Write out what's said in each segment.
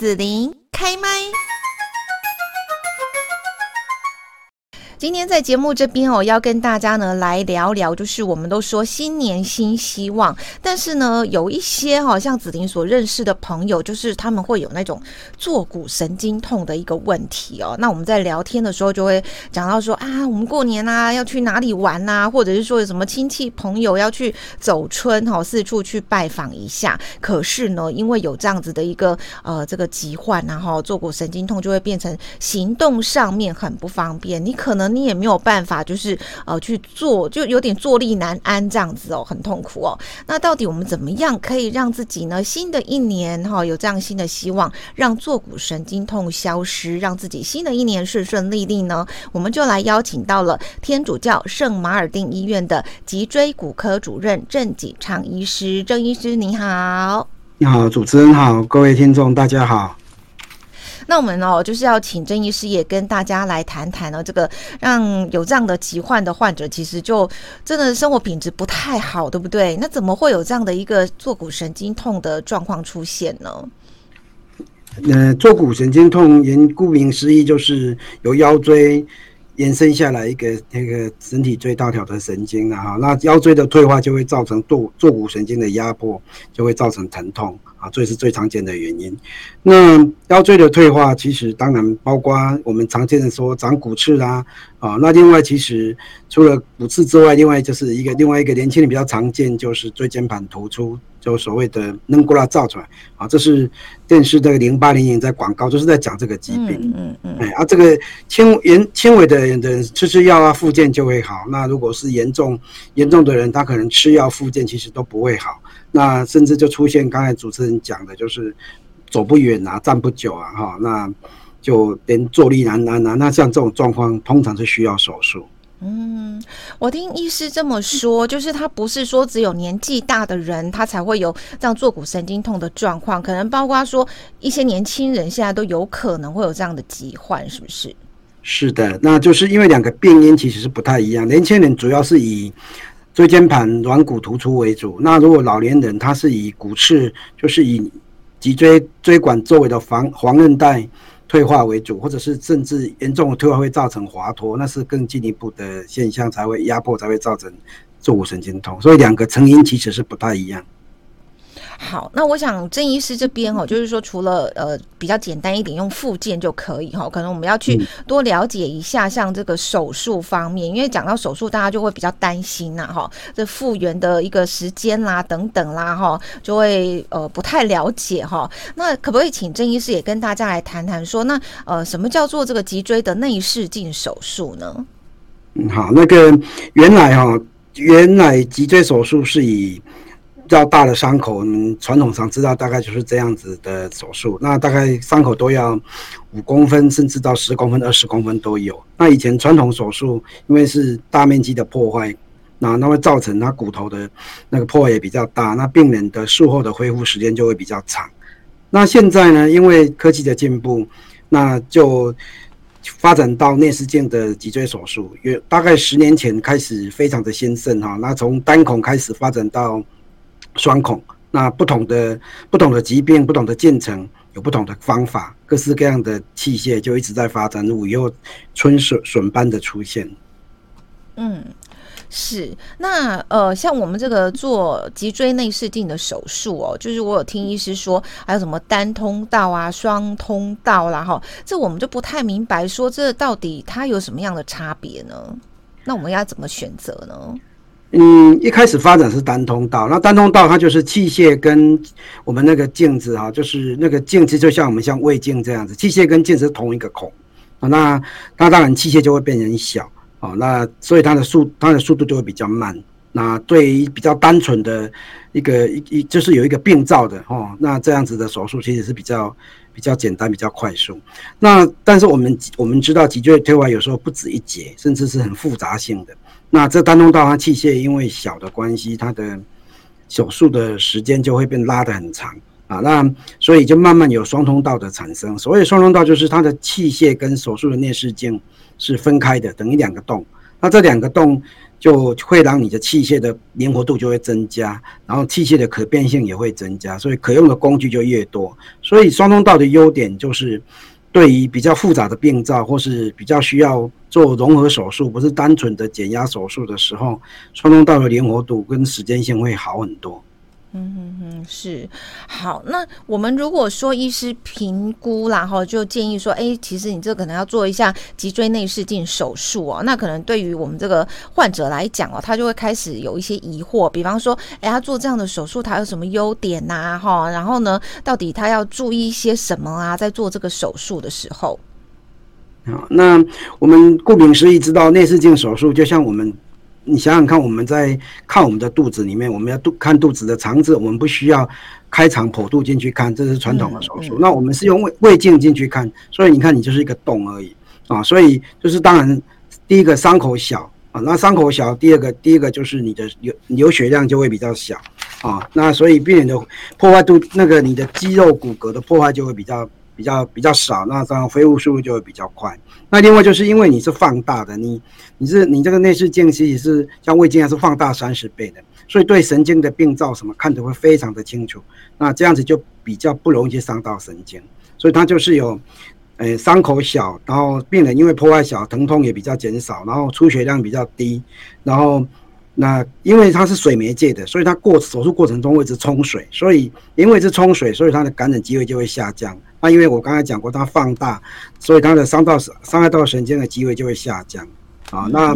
子琳开麦。今天在节目这边哦，要跟大家呢来聊聊，就是我们都说新年新希望，但是呢，有一些哈，像子琳所认识的朋友，就是他们会有那种坐骨神经痛的一个问题哦。那我们在聊天的时候就会讲到说啊，我们过年啊要去哪里玩啊，或者是说有什么亲戚朋友要去走春哈，四处去拜访一下。可是呢，因为有这样子的一个呃这个疾患然后坐骨神经痛就会变成行动上面很不方便，你可能。你也没有办法，就是呃去做，就有点坐立难安这样子哦，很痛苦哦。那到底我们怎么样可以让自己呢？新的一年哈、有这样新的希望，让坐骨神经痛消失，让自己新的一年顺顺利利呢？我们就来邀请到了天主教圣马尔定医院的脊椎骨科主任郑锦昌医师。郑医师你好，你好，主持人好，各位听众大家好。那我们哦，就是要请郑医师也跟大家来谈谈呢，这个让有这样的疾患的患者，其实就真的生活品质不太好，对不对？那怎么会有这样的一个坐骨神经痛的状况出现呢？呃，坐骨神经痛，言顾名思义，就是由腰椎延伸下来一个那个身体最大条的神经了哈。那腰椎的退化就会造成坐坐骨神经的压迫，就会造成疼痛。啊，这是最常见的原因。那腰椎的退化，其实当然包括我们常见的说长骨刺，啊，那另外其实除了骨刺之外，另外就是一个另外一个年轻人比较常见，就是椎间盘突出，就所谓的软骨造出来。啊，这是电视的零八零零在广告，就是在讲这个疾病。嗯嗯。哎，啊，这个轻严轻微的人吃吃药啊，复健就会好。那如果是严重严重的人，他可能吃药复健其实都不会好。那甚至就出现刚才主持人讲的，就是走不远啊，站不久啊，哈，那就连坐立难安啊。那像这种状况，通常是需要手术。嗯，我听医师这么说，就是他不是说只有年纪大的人他才会有这样坐骨神经痛的状况，可能包括说一些年轻人现在都有可能会有这样的疾患，是不是？是的，那就是因为两个病因其实是不太一样。年轻人主要是以椎间盘软骨突出为主，那如果老年人他是以骨刺，就是以脊椎椎管周围的防黄韧带退化为主，或者是甚至严重的退化会造成滑脱，那是更进一步的现象，才会压迫，才会造成坐骨神经痛。所以两个成因其实是不太一样。好，那我想郑医师这边哦，就是说除了呃比较简单一点，用附件就可以哈。可能我们要去多了解一下，像这个手术方面，因为讲到手术，大家就会比较担心呐哈。这复原的一个时间啦，等等啦哈，就会呃不太了解哈。那可不可以请郑医师也跟大家来谈谈说，那呃什么叫做这个脊椎的内视镜手术呢？嗯，好，那个原来哈，原来脊椎手术是以。较大的伤口，我们传统上知道大概就是这样子的手术。那大概伤口都要五公分，甚至到十公分、二十公分都有。那以前传统手术，因为是大面积的破坏，那那会造成他骨头的那个破坏也比较大，那病人的术后的恢复时间就会比较长。那现在呢，因为科技的进步，那就发展到内视镜的脊椎手术，约大概十年前开始非常的兴盛哈。那从单孔开始发展到双孔，那不同的不同的疾病，不同的进程，有不同的方法，各式各样的器械就一直在发展，如雨后春笋笋般的出现。嗯，是。那呃，像我们这个做脊椎内视镜的手术哦，就是我有听医师说，还有什么单通道啊、双通道啦，哈，这我们就不太明白，说这到底它有什么样的差别呢？那我们要怎么选择呢？嗯，一开始发展是单通道，那单通道它就是器械跟我们那个镜子啊，就是那个镜子就像我们像胃镜这样子，器械跟镜子是同一个孔啊，那那当然器械就会变成小啊，那所以它的速它的速度就会比较慢。那对于比较单纯的一个一一就是有一个病灶的哦，那这样子的手术其实是比较比较简单比较快速。那但是我们我们知道脊椎退化有时候不止一节，甚至是很复杂性的。那这单通道它器械因为小的关系，它的手术的时间就会变拉得很长啊。那所以就慢慢有双通道的产生。所谓双通道，就是它的器械跟手术的内视镜是分开的，等于两个洞。那这两个洞就会让你的器械的灵活度就会增加，然后器械的可变性也会增加，所以可用的工具就越多。所以双通道的优点就是，对于比较复杂的病灶或是比较需要做融合手术，不是单纯的减压手术的时候，双通道的灵活度跟时间性会好很多。嗯哼哼，是好。那我们如果说医师评估，然后就建议说，哎，其实你这可能要做一下脊椎内视镜手术哦。那可能对于我们这个患者来讲哦，他就会开始有一些疑惑，比方说，哎，他做这样的手术，他有什么优点呐？哈，然后呢，到底他要注意一些什么啊？在做这个手术的时候，好，那我们顾名思义知道内视镜手术，就像我们。你想想看，我们在看我们的肚子里面，我们要肚看肚子的肠子，我们不需要开肠剖肚进去看，这是传统的手术。那我们是用胃胃镜进去看，所以你看，你就是一个洞而已啊。所以就是当然，第一个伤口小啊，那伤口小，第二个第一个就是你的流流血量就会比较小啊。那所以病人的破坏度，那个你的肌肉骨骼的破坏就会比较比较比较少，那这样恢复速度就会比较快。那另外就是因为你是放大的，你你是你这个内视镜其实是像胃镜还是放大三十倍的，所以对神经的病灶什么看得会非常的清楚。那这样子就比较不容易伤到神经，所以它就是有，呃，伤口小，然后病人因为破坏小，疼痛也比较减少，然后出血量比较低，然后那因为它是水媒介的，所以它过手术过程中会一直冲水，所以因为是冲水，所以它的感染机会就会下降。那因为我刚才讲过，它放大，所以它的伤到伤害到神经的机会就会下降啊。那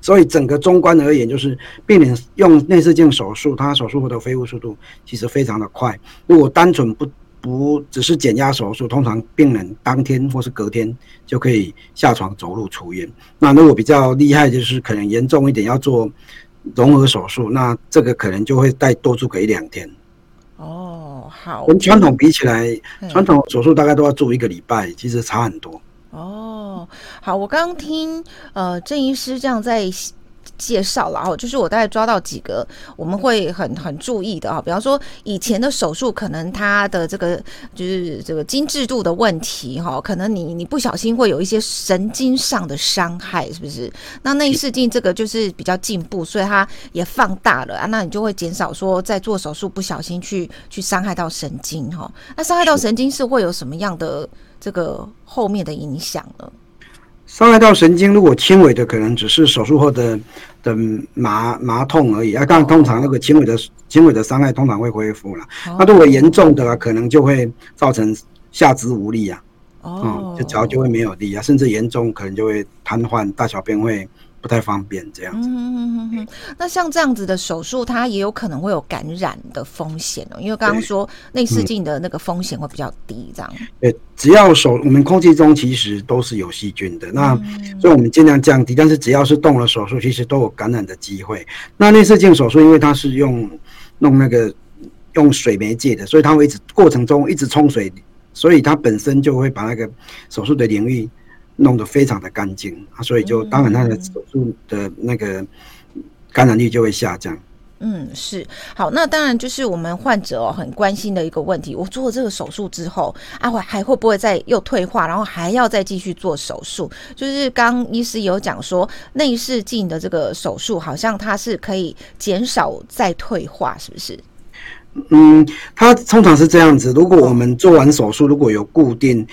所以整个中观而言，就是病人用内视镜手术，它手术后的恢复速度其实非常的快。如果单纯不不只是减压手术，通常病人当天或是隔天就可以下床走路出院。那如果比较厉害，就是可能严重一点要做融合手术，那这个可能就会再多住个一两天。哦，好，跟传统比起来，传统手术大概都要住一个礼拜，其实差很多。哦，好，我刚刚听呃郑医师这样在。介绍了哦，就是我大概抓到几个我们会很很注意的哈，比方说以前的手术可能它的这个就是这个精致度的问题哈，可能你你不小心会有一些神经上的伤害，是不是？那内视镜这个就是比较进步，所以它也放大了啊，那你就会减少说在做手术不小心去去伤害到神经哈。那伤害到神经是会有什么样的这个后面的影响呢？伤害到神经，如果轻微的，可能只是手术后的的麻麻痛而已。啊，但，通常那个轻微的轻微的伤害通常会恢复了。那如果严重的，可能就会造成下肢无力啊，哦，就脚就会没有力啊，甚至严重可能就会瘫痪，大小便会。不太方便这样子。嗯嗯嗯嗯。那像这样子的手术，它也有可能会有感染的风险哦。因为刚刚说内视镜的那个风险会比较低，这样。对，只要手我们空气中其实都是有细菌的，那所以我们尽量降低。但是只要是动了手术，其实都有感染的机会。那内视镜手术，因为它是用弄那个用水媒介的，所以它会一直过程中一直冲水，所以它本身就会把那个手术的领域。弄得非常的干净啊，所以就当然他的手术的那个感染率就会下降。嗯，是好，那当然就是我们患者哦很关心的一个问题。我做了这个手术之后，啊，会还会不会再又退化，然后还要再继续做手术？就是刚医师有讲说，内视镜的这个手术好像它是可以减少再退化，是不是？嗯，它通常是这样子。如果我们做完手术，如果有固定。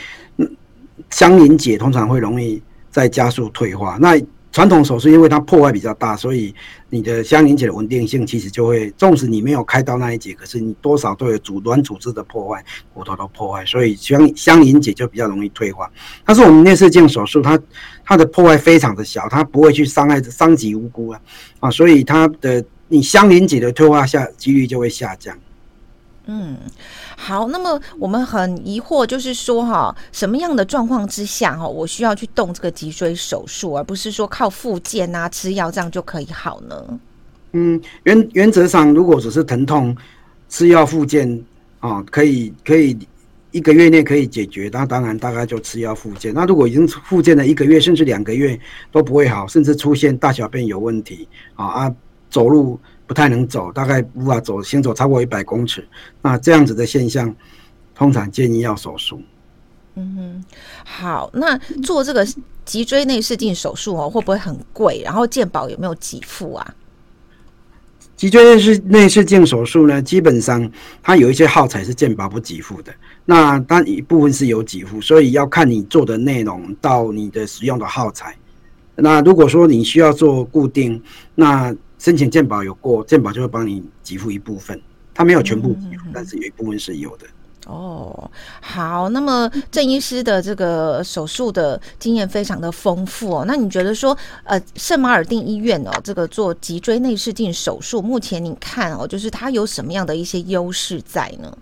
相邻结通常会容易再加速退化。那传统手术因为它破坏比较大，所以你的相邻结的稳定性其实就会，纵使你没有开刀那一节，可是你多少都有组软组织的破坏，骨头的破坏，所以相相邻结就比较容易退化。但是我们内视镜手术，它它的破坏非常的小，它不会去伤害伤及无辜啊啊，所以它的你相邻结的退化下几率就会下降。嗯，好，那么我们很疑惑，就是说哈，什么样的状况之下哈，我需要去动这个脊椎手术，而不是说靠复健啊、吃药这样就可以好呢？嗯，原原则上，如果只是疼痛，吃药复健啊，可以可以一个月内可以解决，那当然大概就吃药复健。那如果已经复健了一个月甚至两个月都不会好，甚至出现大小便有问题啊啊，走路。不太能走，大概无法走，行走超过一百公尺，那这样子的现象，通常建议要手术。嗯哼，好，那做这个脊椎内视镜手术哦，会不会很贵？然后健保有没有给付啊？脊椎内视内视镜手术呢，基本上它有一些耗材是健保不给付的，那它一部分是有给付，所以要看你做的内容到你的使用的耗材。那如果说你需要做固定，那申请健保有过，健保就会帮你给付一部分，它没有全部给付，但是有一部分是有的。哦，好，那么郑医师的这个手术的经验非常的丰富哦。那你觉得说，呃，圣马尔定医院哦，这个做脊椎内视镜手术，目前你看哦，就是它有什么样的一些优势在呢？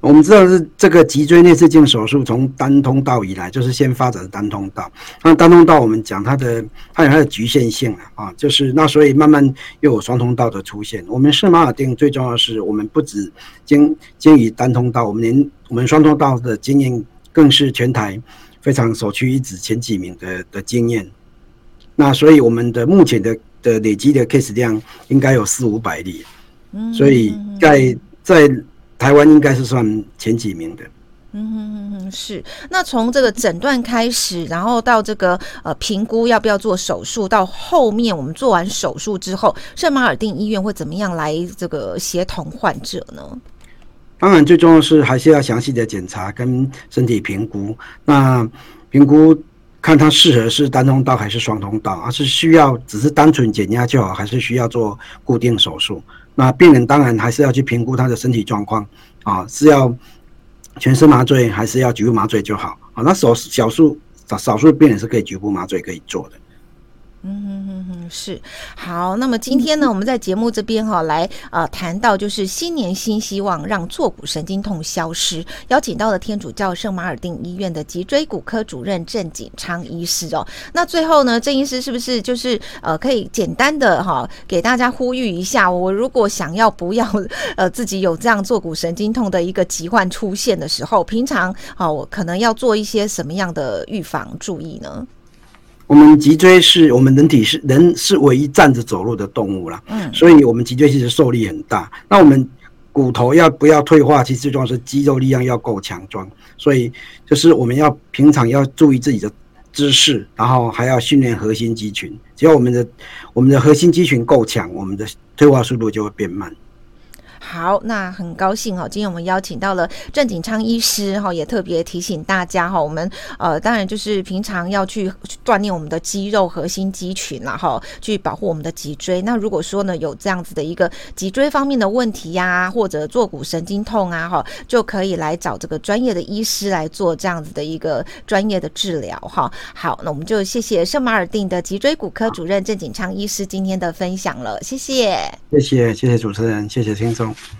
我们知道是这个脊椎内视镜手术从单通道以来，就是先发展的单通道。那单通道我们讲它的它有它的局限性啊，就是那所以慢慢又有双通道的出现。我们圣马尔定最重要的是，我们不止经经于单通道，我们连我们双通道的经验更是全台非常首屈一指前几名的的经验。那所以我们的目前的的累积的 case 量应该有四五百例，所以在在。台湾应该是算前几名的。嗯哼哼，是。那从这个诊断开始，然后到这个呃评估要不要做手术，到后面我们做完手术之后，圣马尔定医院会怎么样来这个协同患者呢？当然，最重要的是还是要详细的检查跟身体评估。那评估看他适合是单通道还是双通道，而是需要只是单纯减压就好，还是需要做固定手术？那病人当然还是要去评估他的身体状况啊，是要全身麻醉还是要局部麻醉就好啊？那少少数少少数病人是可以局部麻醉可以做的。嗯哼哼哼，是好。那么今天呢，我们在节目这边哈、来呃谈到就是新年新希望，让坐骨神经痛消失。邀请到了天主教圣马尔定医院的脊椎骨科主任郑锦昌医师哦。那最后呢，郑医师是不是就是呃可以简单的哈、给大家呼吁一下，我如果想要不要呃自己有这样坐骨神经痛的一个疾患出现的时候，平常啊我可能要做一些什么样的预防注意呢？我们脊椎是我们人体是人是唯一站着走路的动物啦，嗯，所以我们脊椎其实受力很大。那我们骨头要不要退化，其实最重要是肌肉力量要够强壮。所以就是我们要平常要注意自己的姿势，然后还要训练核心肌群。只要我们的我们的核心肌群够强，我们的退化速度就会变慢。好，那很高兴哦，今天我们邀请到了郑景昌医师哈，也特别提醒大家哈，我们呃当然就是平常要去锻炼我们的肌肉核心肌群然后去保护我们的脊椎。那如果说呢有这样子的一个脊椎方面的问题呀、或者坐骨神经痛啊哈，就可以来找这个专业的医师来做这样子的一个专业的治疗哈。好，那我们就谢谢圣马尔定的脊椎骨科主任郑景昌医师今天的分享了，谢谢，谢谢谢谢主持人，谢谢听众。Tchau.